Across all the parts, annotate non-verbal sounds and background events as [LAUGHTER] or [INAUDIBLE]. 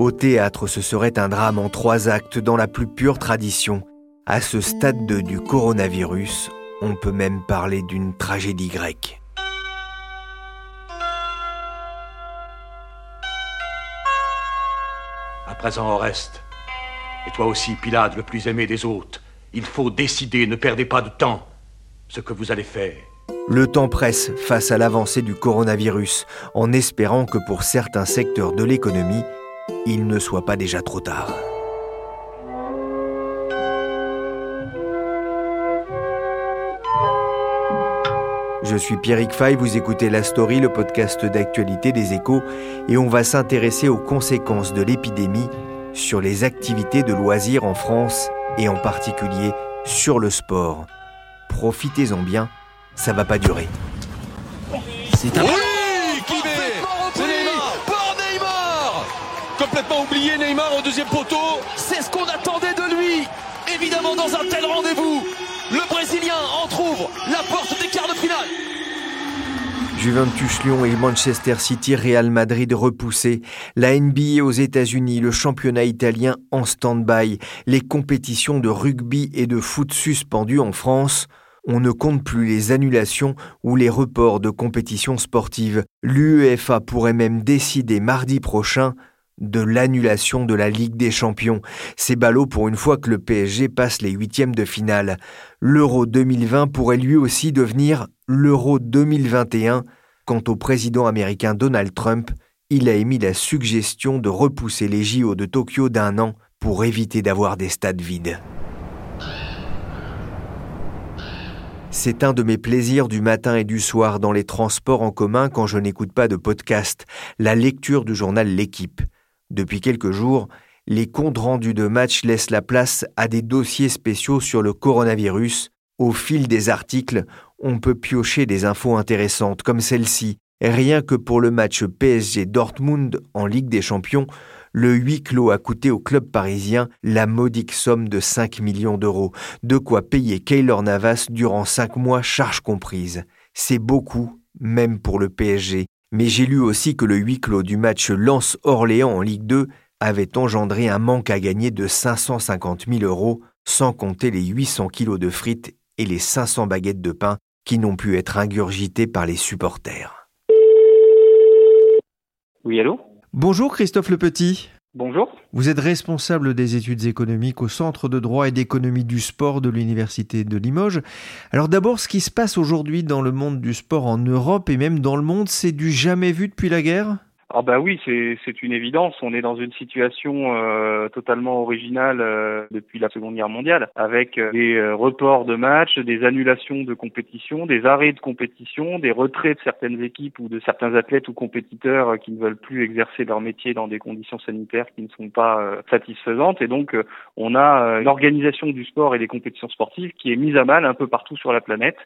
Au théâtre, ce serait un drame en trois actes dans la plus pure tradition. À ce stade 2 du coronavirus, on peut même parler d'une tragédie grecque. À présent, Oreste, et toi aussi, Pilate, le plus aimé des hôtes, il faut décider, ne perdez pas de temps, ce que vous allez faire. Le temps presse face à l'avancée du coronavirus, en espérant que pour certains secteurs de l'économie, il ne soit pas déjà trop tard. Je suis Pierrick Fay, vous écoutez La Story, le podcast d'actualité des échos, et on va s'intéresser aux conséquences de l'épidémie sur les activités de loisirs en France et en particulier sur le sport. Profitez-en bien, ça va pas durer. C'est un... complètement oublié Neymar au deuxième poteau. C'est ce qu'on attendait de lui. Évidemment, dans un tel rendez-vous, le Brésilien entr'ouvre la porte des quarts de finale. Juventus Lyon et Manchester City Real Madrid repoussés, la NBA aux États-Unis, le championnat italien en stand-by, les compétitions de rugby et de foot suspendues en France. On ne compte plus les annulations ou les reports de compétitions sportives. L'UEFA pourrait même décider mardi prochain de l'annulation de la Ligue des Champions. C'est ballot pour une fois que le PSG passe les huitièmes de finale. L'Euro 2020 pourrait lui aussi devenir l'Euro 2021. Quant au président américain Donald Trump, il a émis la suggestion de repousser les JO de Tokyo d'un an pour éviter d'avoir des stades vides. C'est un de mes plaisirs du matin et du soir dans les transports en commun quand je n'écoute pas de podcast, la lecture du journal L'équipe. Depuis quelques jours, les comptes rendus de match laissent la place à des dossiers spéciaux sur le coronavirus. Au fil des articles, on peut piocher des infos intéressantes comme celle-ci. Rien que pour le match PSG Dortmund en Ligue des Champions, le huis clos a coûté au club parisien la modique somme de 5 millions d'euros, de quoi payer Keylor Navas durant 5 mois, charges comprises. C'est beaucoup, même pour le PSG, mais j'ai lu aussi que le huis clos du match Lens-Orléans en Ligue 2 avait engendré un manque à gagner de 550 000 euros, sans compter les 800 kilos de frites et les 500 baguettes de pain qui n'ont pu être ingurgitées par les supporters. Oui, allô? Bonjour Christophe Le Petit. Bonjour. Vous êtes responsable des études économiques au Centre de droit et d'économie du sport de l'Université de Limoges. Alors d'abord, ce qui se passe aujourd'hui dans le monde du sport en Europe et même dans le monde, c'est du jamais vu depuis la guerre? Ah bah oui, c'est une évidence. On est dans une situation euh, totalement originale euh, depuis la Seconde Guerre mondiale, avec euh, des reports de matchs, des annulations de compétitions, des arrêts de compétition, des retraits de certaines équipes ou de certains athlètes ou compétiteurs qui ne veulent plus exercer leur métier dans des conditions sanitaires qui ne sont pas satisfaisantes. Et donc, on a une organisation du sport et des compétitions sportives qui est mise à mal un peu partout sur la planète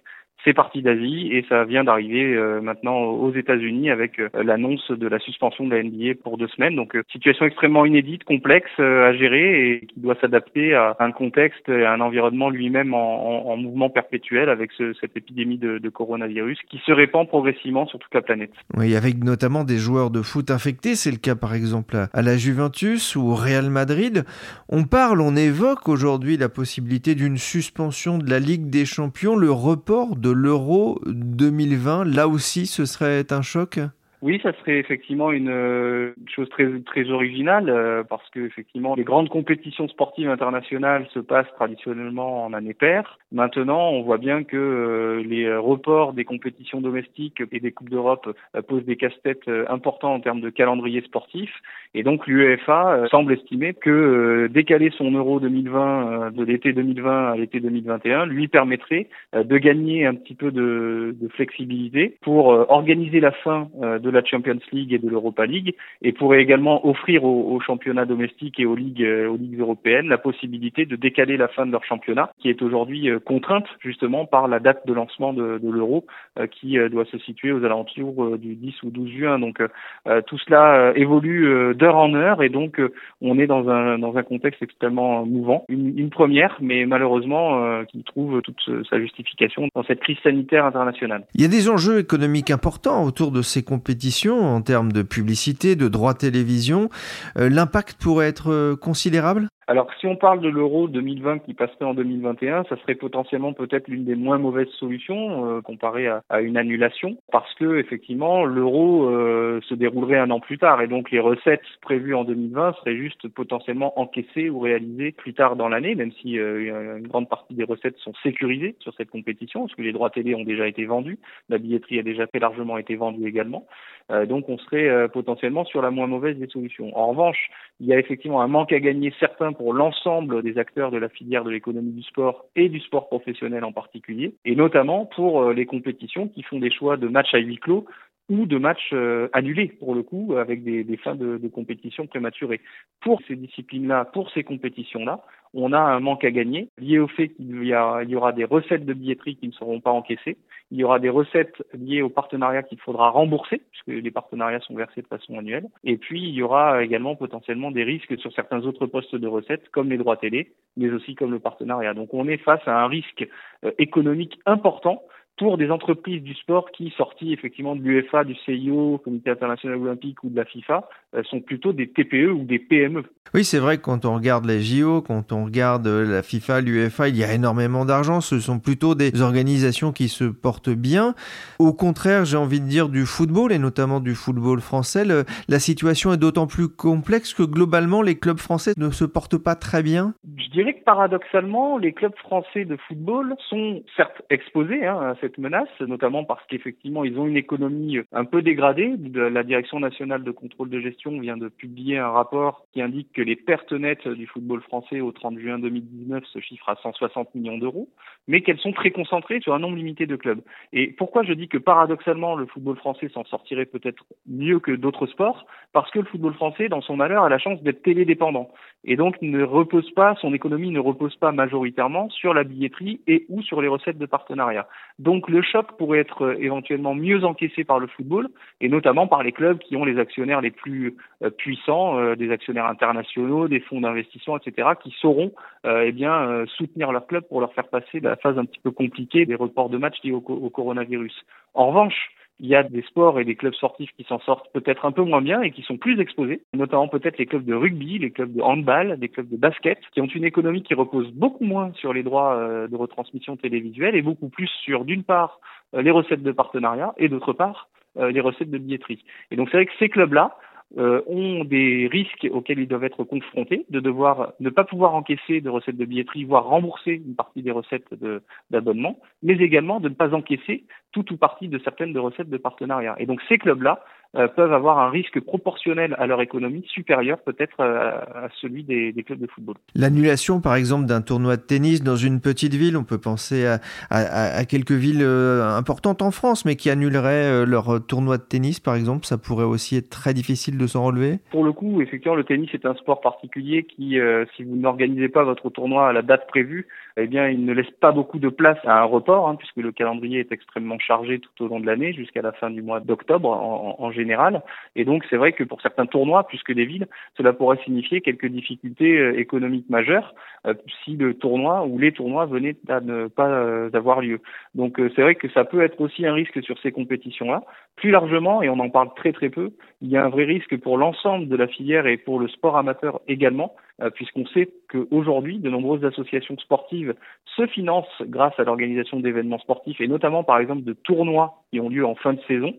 c'est parti d'Asie et ça vient d'arriver euh, maintenant aux États-Unis avec euh, l'annonce de la suspension de la NBA pour deux semaines. Donc euh, situation extrêmement inédite, complexe à gérer et qui doit s'adapter à un contexte et à un environnement lui-même en, en, mouvement perpétuel avec ce, cette épidémie de, de, coronavirus qui se répand progressivement sur toute la planète. Oui, avec notamment des joueurs de foot infectés. C'est le cas par exemple à la Juventus ou au Real Madrid. On parle, on évoque aujourd'hui la possibilité d'une suspension de la Ligue des Champions, le report de l'Euro 2020, là aussi, ce serait un choc? Oui, ça serait effectivement une euh, chose très très originale euh, parce que effectivement les grandes compétitions sportives internationales se passent traditionnellement en année paire. Maintenant, on voit bien que euh, les reports des compétitions domestiques et des coupes d'Europe posent des casse-têtes importants en termes de calendrier sportif et donc l'UEFA semble estimer que décaler son Euro 2020 de l'été 2020 à l'été 2021 lui permettrait de gagner un petit peu de, de flexibilité pour organiser la fin de la Champions League et de l'Europa League et pourrait également offrir aux, championnats domestiques et aux ligues, euh, aux ligues européennes la possibilité de décaler la fin de leur championnat qui est aujourd'hui euh, contrainte justement par la date de lancement de, l'Euro euh, qui doit se situer aux alentours du 10 ou 12 juin. Donc tout cela évolue d'heure en heure et donc on est dans un, dans un contexte extrêmement mouvant. Une, une première, mais malheureusement qui trouve toute sa justification dans cette crise sanitaire internationale. Il y a des enjeux économiques importants autour de ces compétitions en termes de publicité, de droits télévision, euh, l'impact pourrait être euh, considérable? Alors, si on parle de l'euro 2020 qui passerait en 2021, ça serait potentiellement peut-être l'une des moins mauvaises solutions euh, comparée à, une annulation, parce que effectivement l'euro euh, se déroulerait un an plus tard, et donc les recettes prévues en 2020 seraient juste potentiellement encaissées ou réalisées plus tard dans l'année, même si euh, une grande partie des recettes sont sécurisées sur cette compétition, parce que les droits télé ont déjà été vendus, la billetterie a déjà très largement été vendue également, donc on serait potentiellement sur la moins mauvaise des solutions. En revanche, il y a effectivement un manque à gagner certain pour l'ensemble des acteurs de la filière de l'économie du sport et du sport professionnel en particulier, et notamment pour euh, les compétitions qui font des choix de matchs à huis clos ou de matchs euh, annulés pour le coup avec des, des fins de, de, compétition prématurées. Pour ces disciplines-là, pour ces compétitions-là, on a un manque à gagner lié au fait qu'il y, y aura des recettes de billetterie qui ne seront pas encaissées, il y aura des recettes liées aux partenariats qu'il faudra rembourser puisque les partenariats sont versés de façon annuelle, et puis il y aura également potentiellement des risques sur certains autres postes de recettes comme les droits télé, mais aussi comme le partenariat. Donc on est face à un risque euh, économique important pour des entreprises du sport qui, sorties effectivement de l'UEFA, du CIO, Comité international olympique ou de la FIFA, euh, sont plutôt des TPE ou des PME. Oui, c'est vrai que quand on regarde les JO, quand on regarde la FIFA, l'UEFA, il y a énormément d'argent. Ce sont plutôt des organisations qui se portent bien. Au contraire, j'ai envie de dire du football et notamment du football français, la situation est d'autant plus complexe que globalement les clubs français ne se portent pas très bien. Je dirais que paradoxalement, les clubs français de football sont certes exposés hein, cette menace, notamment parce qu'effectivement, ils ont une économie un peu dégradée. La Direction nationale de contrôle de gestion vient de publier un rapport qui indique que les pertes nettes du football français au 30 juin 2019 se chiffrent à 160 millions d'euros, mais qu'elles sont très concentrées sur un nombre limité de clubs. Et pourquoi je dis que paradoxalement, le football français s'en sortirait peut-être mieux que d'autres sports? Parce que le football français, dans son malheur, a la chance d'être télédépendant. Et donc, ne repose pas, son économie ne repose pas majoritairement sur la billetterie et ou sur les recettes de partenariat. Donc le choc pourrait être euh, éventuellement mieux encaissé par le football et notamment par les clubs qui ont les actionnaires les plus euh, puissants, euh, des actionnaires internationaux, des fonds d'investissement, etc., qui sauront eh soutenir leur club pour leur faire passer la phase un petit peu compliquée des reports de matchs liés au coronavirus. En revanche, il y a des sports et des clubs sportifs qui s'en sortent peut-être un peu moins bien et qui sont plus exposés, notamment peut-être les clubs de rugby, les clubs de handball, des clubs de basket, qui ont une économie qui repose beaucoup moins sur les droits euh, de retransmission télévisuelle et beaucoup plus sur, d'une part, euh, les recettes de partenariat et d'autre part, euh, les recettes de billetterie. Et donc c'est vrai que ces clubs-là, euh, ont des risques auxquels ils doivent être confrontés, de devoir ne pas pouvoir encaisser de recettes de billetterie, voire rembourser une partie des recettes d'abonnement, mais également de ne pas encaisser tout ou partie de certaines de recettes de partenariat. Et donc ces clubs-là peuvent avoir un risque proportionnel à leur économie supérieur peut-être euh, à, celui des, des, clubs de football. L'annulation, par exemple, d'un tournoi de tennis dans une petite ville, on peut penser à, à, à quelques villes euh, importantes en France, mais qui annuleraient leur tournoi de tennis, par exemple, ça pourrait aussi être très difficile de s'en relever? Pour le coup, effectivement, le tennis est un sport particulier qui, si vous n'organisez pas votre tournoi à la date prévue, eh bien, il ne laisse pas beaucoup de place à un report, hein, puisque le calendrier est extrêmement chargé tout au long de l'année, jusqu'à la fin du mois d'octobre en, général. Et donc, c'est vrai que pour certains tournois, plus que des villes, cela pourrait signifier quelques difficultés euh, économiques majeures euh, si le tournoi ou les tournois venaient à ne pas euh, avoir lieu. Donc, c'est vrai que ça peut être aussi un risque sur ces compétitions-là. Plus largement, et on en parle très très peu, il y a un vrai risque pour l'ensemble de la filière et pour le sport amateur également, puisqu'on sait qu'aujourd'hui, de nombreuses associations sportives se financent grâce à l'organisation d'événements sportifs et notamment par exemple de tournois qui ont lieu en fin de saison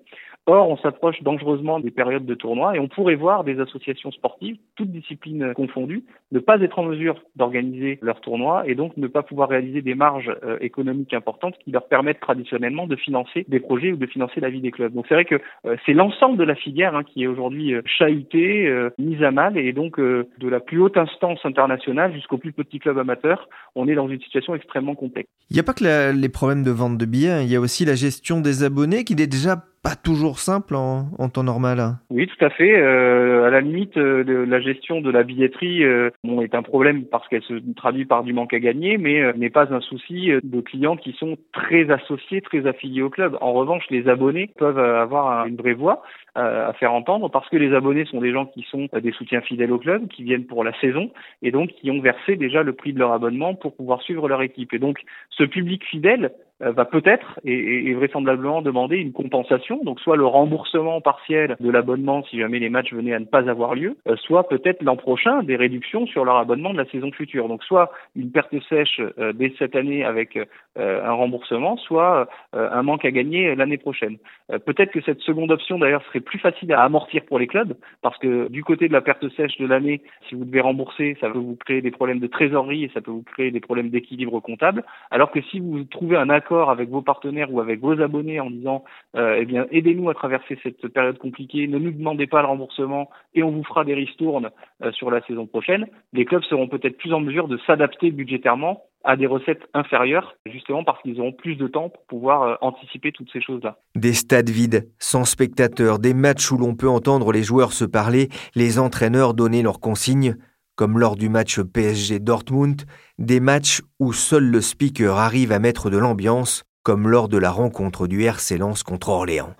Or, on s'approche dangereusement des périodes de tournoi et on pourrait voir des associations sportives, toutes disciplines confondues, ne pas être en mesure d'organiser leur tournoi et donc ne pas pouvoir réaliser des marges euh, économiques importantes qui leur permettent traditionnellement de financer des projets ou de financer la vie des clubs. Donc c'est vrai que euh, c'est l'ensemble de la filière hein, qui est aujourd'hui euh, chahutée, mise à mal et donc de la plus haute instance internationale jusqu'au plus petit club amateur, on est dans une situation extrêmement complexe. Il n'y a pas que les problèmes de vente de billets, hein. il y a aussi la gestion des abonnés qui est déjà pas toujours simple en, temps normal. Oui, tout à fait. Euh, à la limite, euh, la gestion de la billetterie euh, bon, est un problème parce qu'elle se traduit par du manque à gagner, mais euh, n'est pas un souci de clients qui sont très associés, très affiliés au club. En revanche, les abonnés peuvent avoir une vraie voix à faire entendre parce que les abonnés sont des gens qui sont des soutiens fidèles au club, qui viennent pour la saison et donc qui ont versé déjà le prix de leur abonnement pour pouvoir suivre leur équipe. Et donc, ce public fidèle, euh, va peut-être et, et, vraisemblablement demander une compensation, donc soit le remboursement partiel de l'abonnement si jamais les matchs venaient à ne pas avoir lieu, euh, soit peut-être l'an prochain des réductions sur leur abonnement de la saison future. Donc soit une perte sèche euh, dès cette année avec un remboursement, soit un manque à gagner l'année prochaine. peut-être que cette seconde option d'ailleurs serait plus facile à amortir pour les clubs, parce que du côté de la perte sèche de l'année, si vous devez rembourser, ça peut vous créer des problèmes de trésorerie et ça peut vous créer des problèmes d'équilibre comptable, alors que si vous trouvez un accord avec vos partenaires ou avec vos abonnés en disant euh, eh bien aidez-nous à traverser cette période compliquée, ne nous demandez pas le remboursement et on vous fera des ristournes euh, sur la saison prochaine, les clubs seront peut-être plus en mesure de s'adapter budgétairement à des recettes inférieures, justement parce qu'ils auront plus de temps pour pouvoir euh, anticiper toutes ces choses-là. Des stades vides, sans spectateurs, des matchs où l'on peut entendre les joueurs se parler, les entraîneurs donner leurs consignes comme lors du match PSG Dortmund, des matchs où seul le speaker arrive à mettre de l'ambiance, comme lors de la rencontre du RC Lens contre Orléans.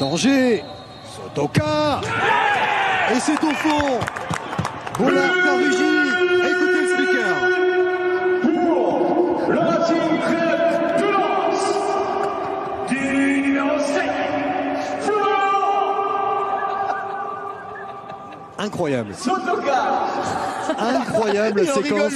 Danger Sotoka. Et c'est au fond. Boulard Écoutez le speaker. Pour le Incroyable. Incroyable [LAUGHS] séquence.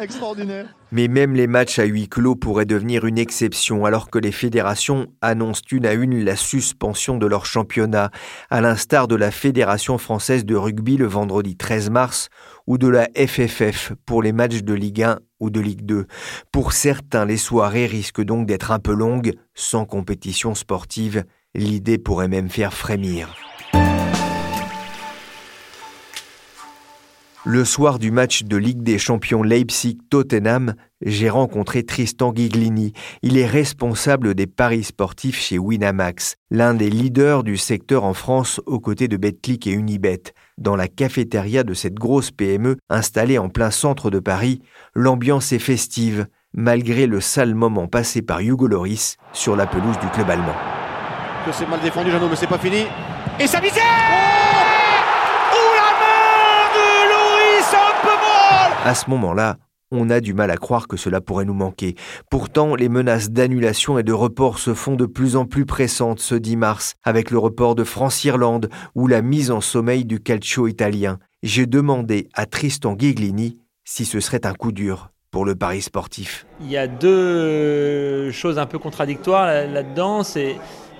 extraordinaire. Mais même les matchs à huis clos pourraient devenir une exception alors que les fédérations annoncent une à une la suspension de leur championnat, à l'instar de la Fédération française de rugby le vendredi 13 mars ou de la FFF pour les matchs de Ligue 1 ou de Ligue 2. Pour certains, les soirées risquent donc d'être un peu longues, sans compétition sportive. L'idée pourrait même faire frémir. Le soir du match de Ligue des Champions Leipzig-Tottenham, j'ai rencontré Tristan Giglini. Il est responsable des paris sportifs chez Winamax, l'un des leaders du secteur en France aux côtés de Betclic et Unibet. Dans la cafétéria de cette grosse PME installée en plein centre de Paris, l'ambiance est festive, malgré le sale moment passé par Hugo Loris sur la pelouse du club allemand. C'est mal défendu, Jeannot, mais c'est pas fini. Et ça visait À ce moment-là, on a du mal à croire que cela pourrait nous manquer. Pourtant, les menaces d'annulation et de report se font de plus en plus pressantes ce 10 mars, avec le report de France-Irlande ou la mise en sommeil du calcio italien. J'ai demandé à Tristan Ghiglini si ce serait un coup dur pour le pari sportif. Il y a deux choses un peu contradictoires là-dedans. C'est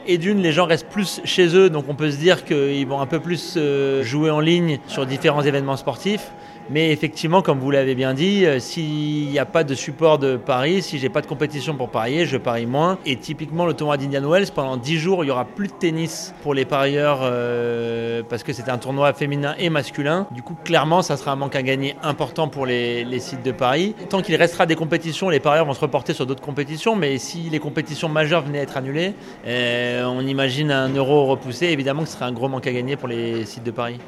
et d'une, les gens restent plus chez eux, donc on peut se dire qu'ils vont un peu plus euh, jouer en ligne sur différents événements sportifs. Mais effectivement, comme vous l'avez bien dit, euh, s'il n'y a pas de support de Paris, si j'ai pas de compétition pour parier, je parie moins. Et typiquement, le tournoi d'Indian Wells, pendant 10 jours, il y aura plus de tennis pour les parieurs euh, parce que c'est un tournoi féminin et masculin. Du coup, clairement, ça sera un manque à gagner important pour les, sites de Paris. Tant qu'il restera des compétitions, les parieurs vont se reporter sur d'autres compétitions. Mais si les compétitions majeures venaient être annulées, euh, on imagine un euro repoussé. Évidemment que ce serait un gros manque à gagner pour les sites de Paris.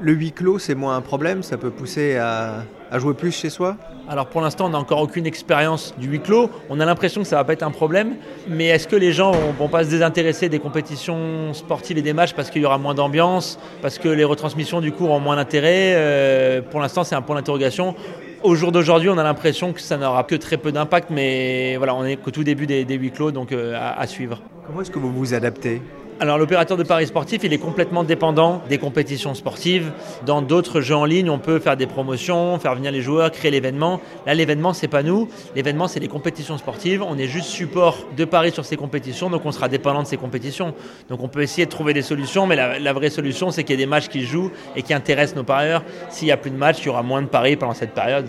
Le, huis clos, c'est moins un problème Ça peut pousser à, jouer plus chez soi? Alors pour l'instant, on n'a encore aucune expérience du huis clos. On a l'impression que ça va pas être un problème. Mais est-ce que les gens vont, vont pas se désintéresser des compétitions sportives et des matchs parce qu'il y aura moins d'ambiance, parce que les retransmissions du coup ont moins d'intérêt? Euh, Pour l'instant, c'est un point d'interrogation. Au jour d'aujourd'hui, on a l'impression que ça n'aura que très peu d'impact, mais voilà, on est qu'au tout début des, huis clos, donc euh, à, à suivre. Comment est-ce que vous vous adaptez? Alors l'opérateur de paris sportif, il est complètement dépendant des compétitions sportives. Dans d'autres jeux en ligne, on peut faire des promotions, faire venir les joueurs, créer l'événement. Là, l'événement, c'est pas nous. L'événement, c'est les compétitions sportives. On est juste support de paris sur ces compétitions, donc on sera dépendant de ces compétitions. Donc on peut essayer de trouver des solutions, mais la, vraie solution, c'est qu'il y ait des matchs qui jouent et qui intéressent nos parieurs. S'il n'y a plus de matchs, il y aura moins de paris pendant cette période.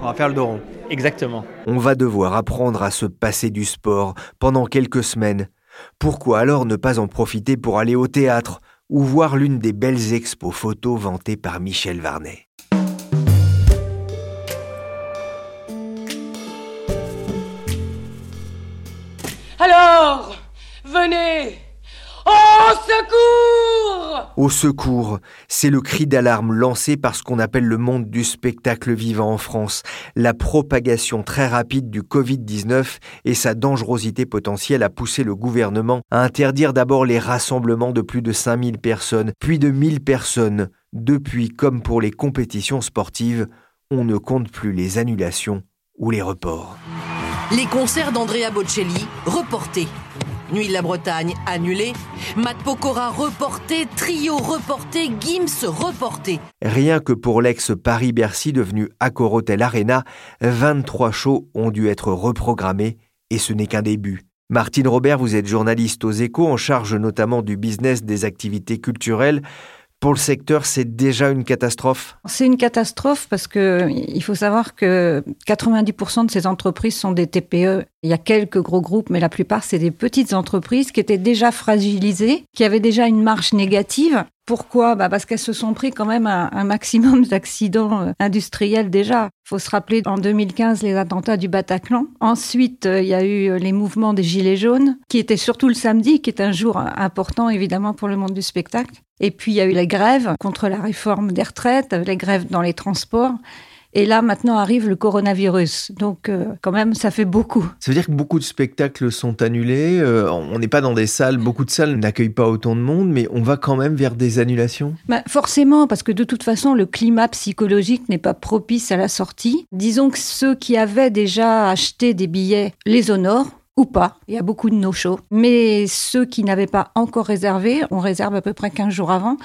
On va faire le dos rond. Exactement. On va devoir apprendre à se passer du sport pendant quelques semaines pourquoi alors ne pas en profiter pour aller au théâtre ou voir l'une des belles expos photos vantées par Michel Varnet? Alors, venez au secours Au secours, c'est le cri d'alarme lancé par ce qu'on appelle le monde du spectacle vivant en France, la propagation très rapide du Covid-19 et sa dangerosité potentielle a poussé le gouvernement à interdire d'abord les rassemblements de plus de 5000 personnes, puis de 1000 personnes. Depuis, comme pour les compétitions sportives, on ne compte plus les annulations ou les reports. Les concerts d'Andrea Bocelli reportés. Nuit de la Bretagne annulée, Matt Pokora reporté, Trio reporté, Gims reporté. Rien que pour l'ex-Paris-Bercy devenu Accor Hotel Arena, 23 shows ont dû être reprogrammés et ce n'est qu'un début. Martine Robert, vous êtes journaliste aux échos en charge notamment du business des activités culturelles. Pour le secteur, c'est déjà une catastrophe? C'est une catastrophe parce que il faut savoir que 90% de ces entreprises sont des TPE. Il y a quelques gros groupes, mais la plupart, c'est des petites entreprises qui étaient déjà fragilisées, qui avaient déjà une marge négative pourquoi? Bah Parce qu'elles se sont pris quand même un, maximum [LAUGHS] d'accidents euh, industriels déjà. Faut se rappeler en 2015 les attentats du Bataclan. Ensuite, euh, il y a eu euh, les mouvements des Gilets jaunes, qui étaient surtout le samedi, qui est un jour important évidemment pour le monde du spectacle. Et puis il y a eu les grèves contre la réforme des retraites, les grèves dans les transports. Et là, maintenant arrive le coronavirus. Donc, euh, quand même, ça fait beaucoup. Ça veut dire que beaucoup de spectacles sont annulés. Euh, on n'est pas dans des salles. Beaucoup de salles n'accueillent pas autant de monde, mais on va quand même vers des annulations bah, Forcément, parce que de toute façon, le climat psychologique n'est pas propice à la sortie. Disons que ceux qui avaient déjà acheté des billets les honorent ou pas. Il y a beaucoup de no-show. Mais ceux qui n'avaient pas encore réservé, on réserve à peu près 15 jours avant,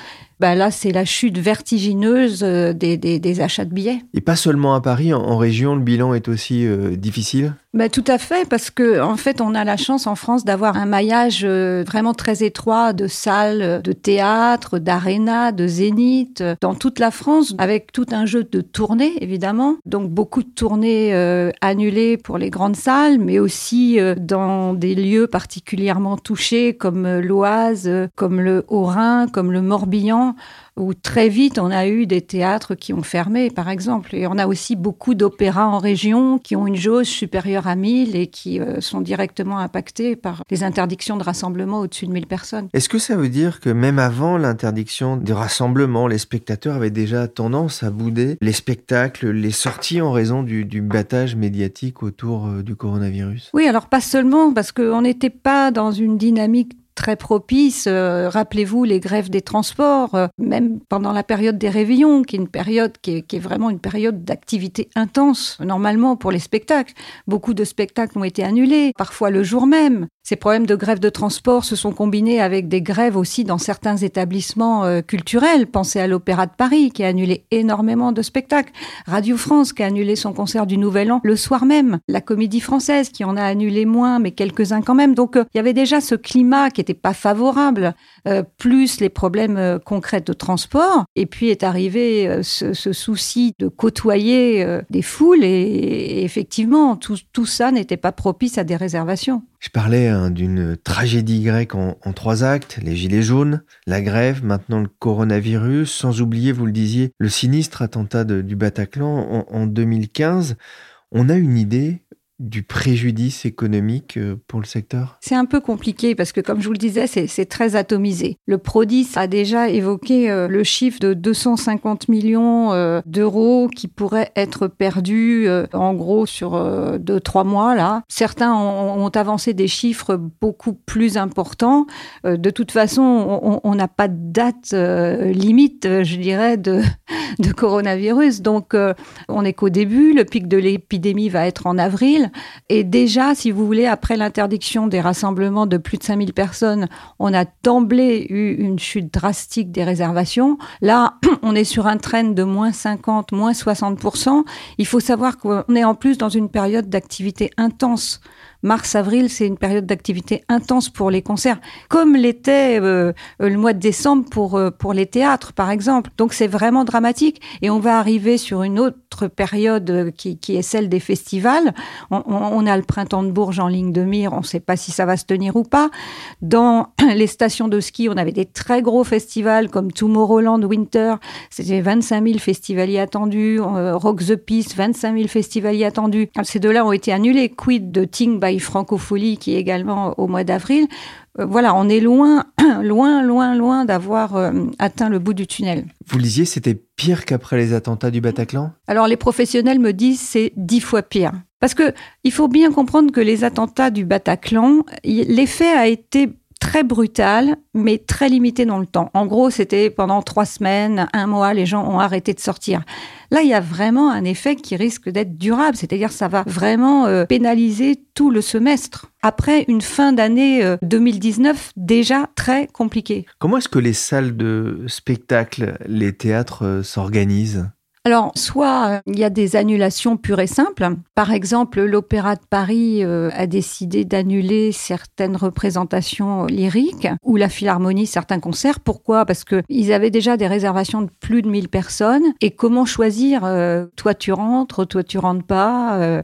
bah là, c'est la chute vertigineuse euh, des, des, achats de billets. Et pas seulement à Paris, en, région, le bilan est aussi euh, difficile? Bah, Tout à fait, parce que en fait, on a la chance en France d'avoir un maillage euh, vraiment très étroit de salles, de théâtre, d'aréna, de zénith, dans toute la France, avec tout un jeu de tournées, évidemment. Donc, beaucoup de tournées annulées pour les grandes salles, mais aussi dans des lieux particulièrement touchés, comme l'Oise, comme le Haut-Rhin, comme le Morbihan où très vite on a eu des théâtres qui ont fermé, par exemple. Et on a aussi beaucoup d'opéras en région qui ont une jauge supérieure à 1000 et qui euh, sont directement impactés par les interdictions de rassemblement au-dessus de 1000 personnes. Est-ce que ça veut dire que même avant l'interdiction des rassemblements, les spectateurs avaient déjà tendance à bouder les spectacles, les sorties en raison du, du battage médiatique autour euh, du coronavirus? Oui, alors pas seulement parce qu'on n'était pas dans une dynamique très propice. Euh, rappelez-vous les grèves des transports, euh, même pendant la période des réveillons, qui est une période qui est, vraiment une période d'activité intense, normalement pour les spectacles. Beaucoup de spectacles ont été annulés, parfois le jour même. Ces problèmes de grève de transport se sont combinés avec des grèves aussi dans certains établissements euh, culturels. Pensez à l'Opéra de Paris qui a annulé énormément de spectacles. Radio France qui a annulé son concert du Nouvel An le soir même. La Comédie Française qui en a annulé moins, mais quelques-uns quand même. Donc il y avait déjà ce climat qui n'était pas favorable, euh, plus les problèmes euh, concrets de transport. Et puis est arrivé euh, ce, souci de côtoyer des foules. Et, effectivement, tout ça n'était pas propice à des réservations. Je parlais hein, d'une tragédie grecque en, trois actes, les gilets jaunes, la grève, maintenant le coronavirus, sans oublier, vous le disiez, le sinistre attentat du Bataclan en 2015. On a une idée du préjudice économique euh, pour le secteur? C'est un peu compliqué parce que, comme je vous le disais, c'est très atomisé. Le Prodis a déjà évoqué euh, le chiffre de 250 millions euh, d'euros qui pourraient être perdus en gros sur deux, trois mois. Là. Certains ont, avancé des chiffres beaucoup plus importants. de toute façon, on n'a pas de date limite, je dirais, de, [LAUGHS] de coronavirus. Donc, on est qu'au début. Le pic de l'épidémie va être en avril. Et déjà, si vous voulez, après l'interdiction des rassemblements de plus de 5000 personnes, on a d'emblée eu une chute drastique des réservations. Là, [CLEARS THROAT] on est sur un train de moins 50, moins 60%. Il faut savoir qu'on est en plus dans une période d'activité intense mars-avril, c'est une période d'activité intense pour les concerts, comme l'était euh, le mois de décembre pour, euh, pour les théâtres, par exemple. Donc c'est vraiment dramatique. Et on va arriver sur une autre période euh, qui, qui est celle des festivals. On, on, a le printemps de Bourges en ligne de mire, on ne sait pas si ça va se tenir ou pas. Dans [CLEARS THROAT] les stations de ski, on avait des très gros festivals comme Tomorrowland Winter, c'était 25 000 festivaliers attendus, Rock the Peace, 25 000 festivaliers attendus. Ces deux-là ont été annulés. Quid de Ting by Francophonie qui est également au mois d'avril. Euh, voilà, on est loin, [CLEARS THROAT] loin, loin, loin d'avoir euh, atteint le bout du tunnel. Vous le disiez, c'était pire qu'après les attentats du Bataclan? Alors les professionnels me disent c'est dix fois pire. Parce que il faut bien comprendre que les attentats du Bataclan, l'effet a été très brutal, mais très limité dans le temps. En gros, c'était pendant trois semaines, un mois, les gens ont arrêté de sortir. Là, il y a vraiment un effet qui risque d'être durable, c'est-à-dire ça va vraiment euh, pénaliser tout le semestre. Après une fin d'année 2019 euh, déjà très compliquée. Comment est-ce que les salles de spectacle, les théâtres euh, s'organisent? Alors, soit euh, il y a des annulations pures et simples. Par exemple, l'Opéra de Paris euh, a décidé d'annuler certaines représentations lyriques ou la Philharmonie certains concerts. Pourquoi? Parce que ils avaient déjà des réservations de plus de 1000 personnes. Et comment choisir euh, Toi, tu rentres, toi, tu rentres pas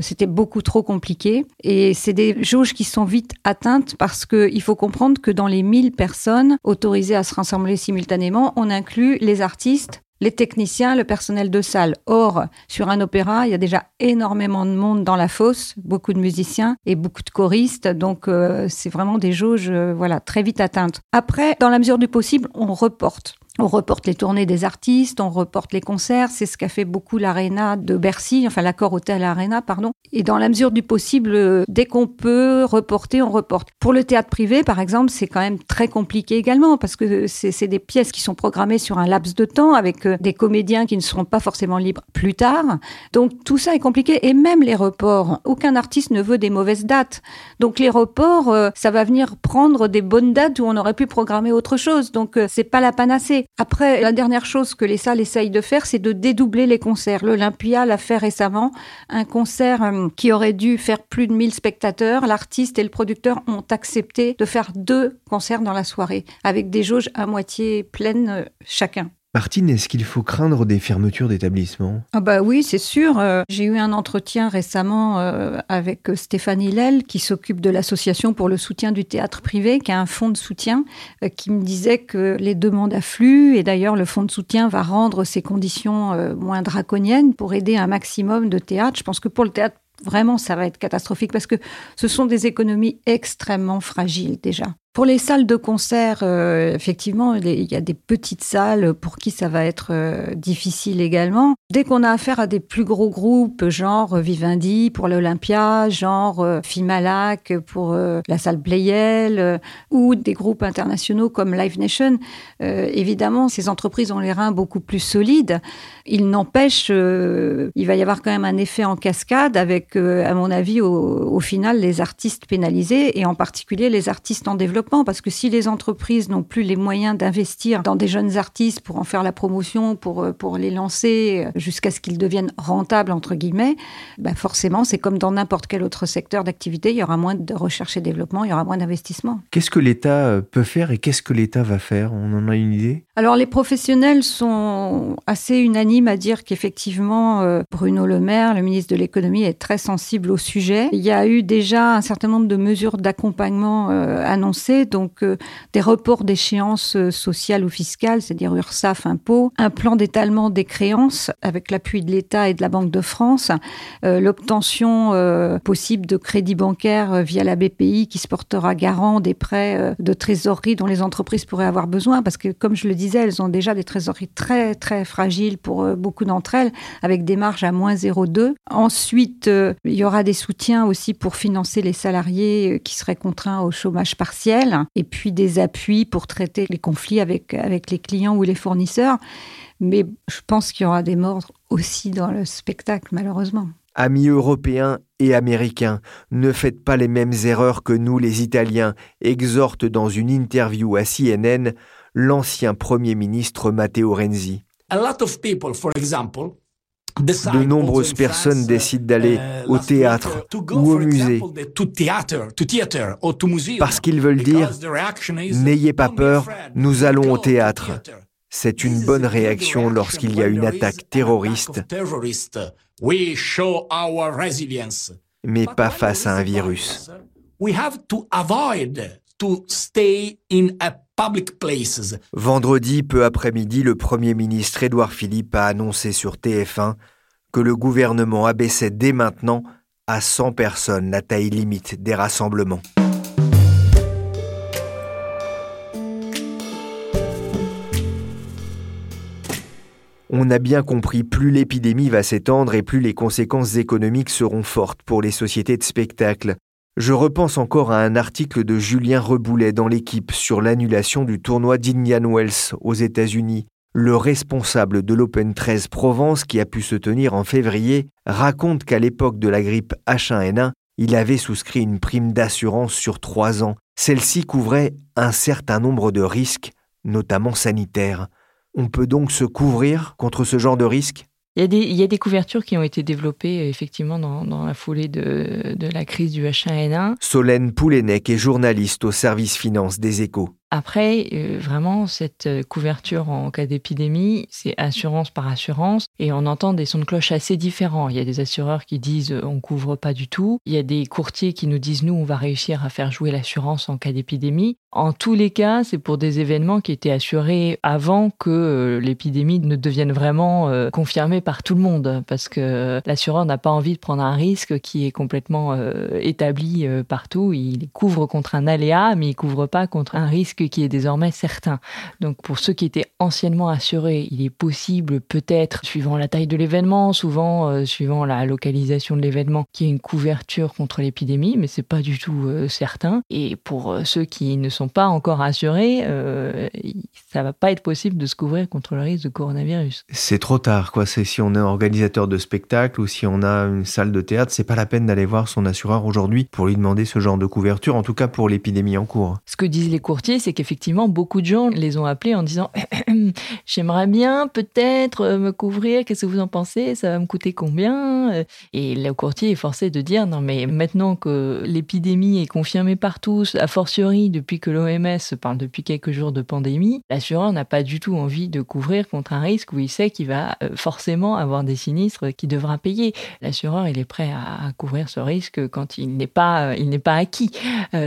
c'était beaucoup trop compliqué. Et c'est des jauges qui sont vite atteintes parce qu'il faut comprendre que dans les 1000 personnes autorisées à se rassembler simultanément, on inclut les artistes, les techniciens, le personnel de salle. Or, sur un opéra, il y a déjà énormément de monde dans la fosse, beaucoup de musiciens et beaucoup de choristes, donc euh, c'est vraiment des jauges euh, voilà, très vite atteintes. Après, dans la mesure du possible, on reporte. On reporte les tournées des artistes, on reporte les concerts. C'est ce qu'a fait beaucoup l'Arena de Bercy, enfin l'accord Hôtel Arena, pardon. Et dans la mesure du possible, dès qu'on peut reporter, on reporte. Pour le théâtre privé, par exemple, c'est quand même très compliqué également parce que c'est des pièces qui sont programmées sur un laps de temps avec euh, des comédiens qui ne seront pas forcément libres plus tard. Donc tout ça est compliqué et même les reports. Aucun artiste ne veut des mauvaises dates. Donc les reports, euh, ça va venir prendre des bonnes dates où on aurait pu programmer autre chose. Donc euh, c'est pas la panacée. Après, la dernière chose que les salles essayent de faire, c'est de dédoubler les concerts. L'Olympia l'a fait récemment. Un concert euh, qui aurait dû faire plus de 1000 spectateurs, l'artiste et le producteur ont accepté de faire deux concerts dans la soirée, avec des jauges à moitié pleines euh, chacun. Martine, est-ce qu'il faut craindre des fermetures d'établissements? Ah bah oui, c'est sûr. Euh, j'ai eu un entretien récemment euh, avec Stéphane Hillel, qui s'occupe de l'association pour le soutien du théâtre privé, qui a un fonds de soutien, euh, qui me disait que les demandes affluent et d'ailleurs le fonds de soutien va rendre ses conditions moins draconiennes pour aider un maximum de théâtres. Je pense que pour le théâtre Vraiment, ça va être catastrophique parce que ce sont des économies extrêmement fragiles déjà. Pour les salles de concert, euh, effectivement, il y a des petites salles pour qui ça va être euh, difficile également. Dès qu'on a affaire à des plus gros groupes, genre Vivendi pour l'Olympia, genre euh, Fimalac pour la salle Playel, ou des groupes internationaux comme Live Nation, évidemment, ces entreprises ont les reins beaucoup plus solides. Il n'empêche, il va y avoir quand même un effet en cascade avec, à mon avis, au, au final, les artistes pénalisés et en particulier les artistes en développement parce que si les entreprises n'ont plus les moyens d'investir dans des jeunes artistes pour en faire la promotion, pour, euh, les lancer euh, jusqu'à ce qu'ils deviennent rentables, entre guillemets, bah forcément, c'est comme dans n'importe quel autre secteur d'activité, il y aura moins de recherche et développement, il y aura moins d'investissement. Qu'est-ce que l'État euh, peut faire et qu'est-ce que l'État va faire? On en a une idée? Alors, les professionnels sont assez unanimes à dire qu'effectivement, Bruno Le Maire, le ministre de l'économie, est très sensible au sujet. Il y a eu déjà un certain nombre de mesures d'accompagnement annoncées donc euh, des reports d'échéances euh, sociales ou fiscales, c'est-à-dire URSAF, impôts, un plan d'étalement des créances avec l'appui de l'État et de la Banque de France, euh, l'obtention possible de crédits bancaires via la BPI qui se portera garant des prêts de trésorerie dont les entreprises pourraient avoir besoin, parce que comme je le disais, elles ont déjà des trésoreries très très fragiles pour euh, beaucoup d'entre elles, avec des marges à moins 0,2. Ensuite, euh, il y aura des soutiens aussi pour financer les salariés euh, qui seraient contraints au chômage partiel, et puis des appuis pour traiter les conflits avec, avec les clients ou les fournisseurs. Mais je pense qu'il y aura des morts aussi dans le spectacle, malheureusement. Amis européens et américains, ne faites pas les mêmes erreurs que nous les Italiens, exhorte dans une interview à CNN l'ancien Premier ministre Matteo Renzi. De nombreuses personnes décident d'aller uh, au théâtre ou au musée. parce qu'ils veulent dire ⁇ N'ayez pas peur, nous allons au théâtre ⁇ C'est une bonne réaction lorsqu'il y a une attaque terroriste. mais pas face à un virus. Vendredi, peu après-midi, le Premier ministre Édouard Philippe a annoncé sur TF1 que le gouvernement abaissait dès maintenant à 100 personnes la taille limite des rassemblements. On a bien compris, plus l'épidémie va s'étendre et plus les conséquences économiques seront fortes pour les sociétés de spectacle. Je repense encore à un article de Julien Reboulet dans l'équipe sur l'annulation du tournoi d'Indian Wells aux États-Unis. Le responsable de l'Open 13 Provence, qui a pu se tenir en février, raconte qu'à l'époque de la grippe H1N1, il avait souscrit une prime d'assurance sur trois ans. Celle-ci couvrait un certain nombre de risques, notamment sanitaires. On peut donc se couvrir contre ce genre de risque il y, a des, couvertures qui ont été développées euh, effectivement dans, la foulée de, de, la crise du H1N1. Solène Poulenec est journaliste au service finance des échos. Après, euh, vraiment, cette euh, couverture en cas d'épidémie, c'est assurance par assurance. Et on entend des sons de cloche assez différents. Il y a des assureurs qui disent on couvre pas du tout. Il y a des courtiers qui nous disent nous, on va réussir à faire jouer l'assurance en cas d'épidémie. En tous les cas, c'est pour des événements qui étaient assurés avant que l'épidémie ne devienne vraiment confirmée par tout le monde. Parce que l'assureur n'a pas envie de prendre un risque qui est complètement établi partout. Il couvre contre un aléa, mais il couvre pas contre un risque qui est désormais certain. Donc pour ceux qui étaient anciennement assurés, il est possible peut-être, suivant la taille de l'événement, souvent euh, suivant la localisation de l'événement, qu'il y ait une couverture contre l'épidémie, mais c'est pas du tout euh, certain. Et pour euh, ceux qui ne sont pas encore assurés, ça va pas être possible de se couvrir contre le risque de coronavirus. C'est trop tard, quoi. C'est si on est organisateur de spectacle ou si on a une salle de théâtre, c'est pas la peine d'aller voir son assureur aujourd'hui pour lui demander ce genre de couverture, en tout cas pour l'épidémie en cours. Ce que disent les courtiers, c'est qu'effectivement, beaucoup de gens les ont appelés en disant [CLEARS THROAT] J'aimerais bien peut-être euh, me couvrir, qu'est-ce que vous en pensez? Ça va me coûter combien? Euh, Et le courtier est forcé de dire Non, mais maintenant que l'épidémie est confirmée par tous, a fortiori depuis que l'OMS parle depuis quelques jours de pandémie, l'assureur n'a pas du tout envie de couvrir contre un risque où il sait qu'il va euh, forcément avoir des sinistres qu'il devra payer. L'assureur, il est prêt à, couvrir ce risque quand il n'est pas, il n'est pas acquis.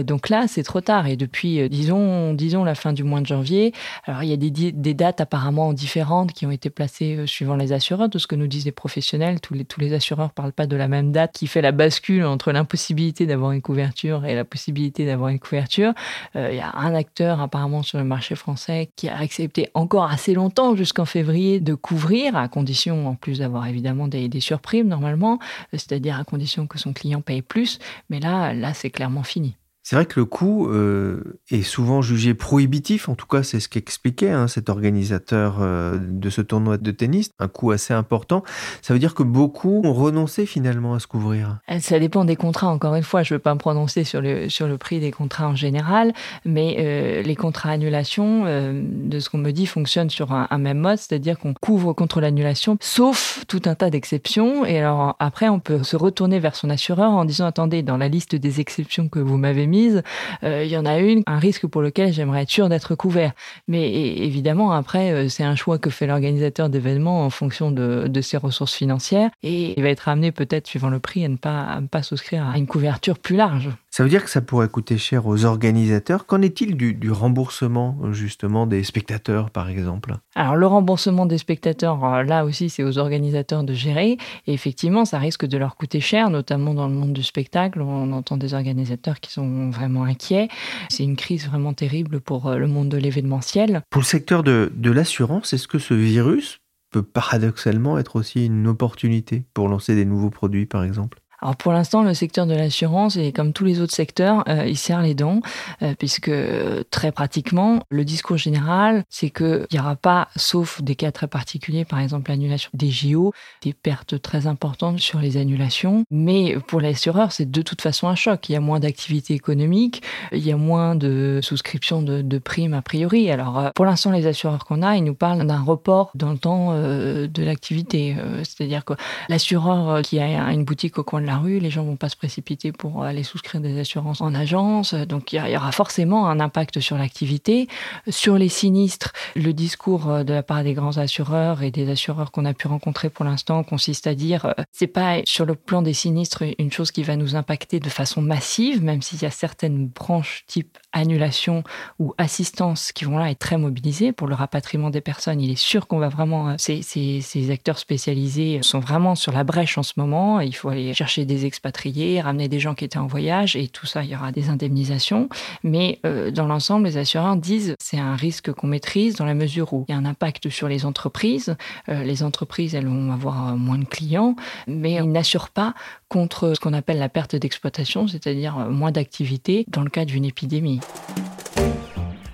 donc là, c'est trop tard. Et depuis, disons, disons la fin du mois de janvier. Alors il y a des, dates apparemment différentes qui ont été placées euh, suivant les assureurs, de ce que nous disent les professionnels. Tous les, assureurs ne parlent pas de la même date qui fait la bascule entre l'impossibilité d'avoir une couverture et la possibilité d'avoir une couverture. Euh, y a un acteur apparemment sur le marché français qui a accepté encore assez longtemps, jusqu'en février, de couvrir, à condition en plus d'avoir évidemment des, des surprimes normalement, euh, c'est-à-dire à condition que son client paye plus. Mais là, là c'est clairement fini. C'est vrai que le coût euh, est souvent jugé prohibitif, en tout cas c'est ce qu'expliquait hein, cet organisateur euh, de ce tournoi de tennis, un coût assez important. Ça veut dire que beaucoup ont renoncé finalement à se couvrir. Euh, ça dépend des contrats, encore une fois, je ne veux pas me prononcer sur le, sur le prix des contrats en général, mais les contrats annulation, de ce qu'on me dit, fonctionnent sur un, un même mode, c'est-à-dire qu'on couvre contre l'annulation, sauf tout un tas d'exceptions, et alors après on peut se retourner vers son assureur en disant, attendez, dans la liste des exceptions que vous m'avez mis, euh, il y en a une, un risque pour lequel j'aimerais être sûr d'être couvert. Mais évidemment, après, euh, c'est un choix que fait l'organisateur d'événements en fonction de, ses ressources financières et il va être amené peut-être, suivant le prix, à ne pas, à ne pas souscrire à une couverture plus large. Ça veut dire que ça pourrait coûter cher aux organisateurs. Qu'en est-il du, remboursement justement des spectateurs par exemple? Alors le remboursement des spectateurs, euh, là aussi c'est aux organisateurs de gérer. Et effectivement, ça risque de leur coûter cher, notamment dans le monde du spectacle. On entend des organisateurs qui sont vraiment inquiets. C'est une crise vraiment terrible pour euh, le monde de l'événementiel. Pour le secteur de, de l'assurance, est-ce que ce virus peut paradoxalement être aussi une opportunité pour lancer des nouveaux produits par exemple? Alors pour l'instant, le secteur de l'assurance, et comme tous les autres secteurs, euh, il serre les dents, euh, puisque très pratiquement, le discours général, c'est qu'il n'y aura pas, sauf des cas très particuliers, par exemple l'annulation des JO, des pertes très importantes sur les annulations. Mais pour l'assureur, c'est de toute façon un choc. Il y a moins d'activité économique, il y a moins de souscription de, primes a priori. Alors euh, pour l'instant, les assureurs qu'on a, ils nous parlent d'un report dans le temps de l'activité. C'est-à-dire que l'assureur qui a une boutique au coin de la rue, les gens vont pas se précipiter pour aller souscrire des assurances en agence. Donc il y, aura forcément un impact sur l'activité. Sur les sinistres, le discours euh, de la part des grands assureurs et des assureurs qu'on a pu rencontrer pour l'instant consiste à dire euh, c'est pas sur le plan des sinistres une chose qui va nous impacter de façon massive, même s'il y a certaines branches type annulation ou assistance qui vont là être très mobilisées pour le rapatriement des personnes. Il est sûr qu'on va vraiment euh, ces, ces, ces acteurs spécialisés sont vraiment sur la brèche en ce moment. Il faut aller chercher des expatriés, ramener des gens qui étaient en voyage et tout ça, il y aura des indemnisations. Mais euh, dans l'ensemble, les assureurs disent c'est un risque qu'on maîtrise dans la mesure où il y a un impact sur les entreprises. Euh, les entreprises, elles vont avoir moins de clients, mais ils n'assurent pas contre ce qu'on appelle la perte d'exploitation, c'est-à-dire moins d'activité dans le cas d'une épidémie.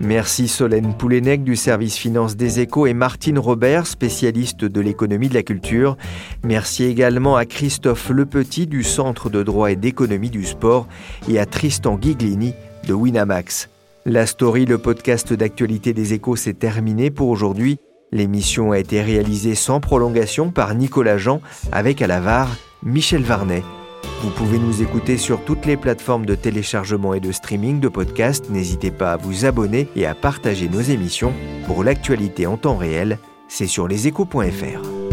Merci Solène Poulenec du service finance des échos et Martine Robert, spécialiste de l'économie de la culture. Merci également à Christophe Lepetit du Centre de droit et d'économie du sport et à Tristan Giglini de Winamax. La story, le podcast d'actualité des échos, s'est terminé pour aujourd'hui. L'émission a été réalisée sans prolongation par Nicolas Jean avec à la Michel Varnet. Vous pouvez nous écouter sur toutes les plateformes de téléchargement et de streaming de podcasts. N'hésitez pas à vous abonner et à partager nos émissions. Pour l'actualité en temps réel, c'est sur leséchos.fr.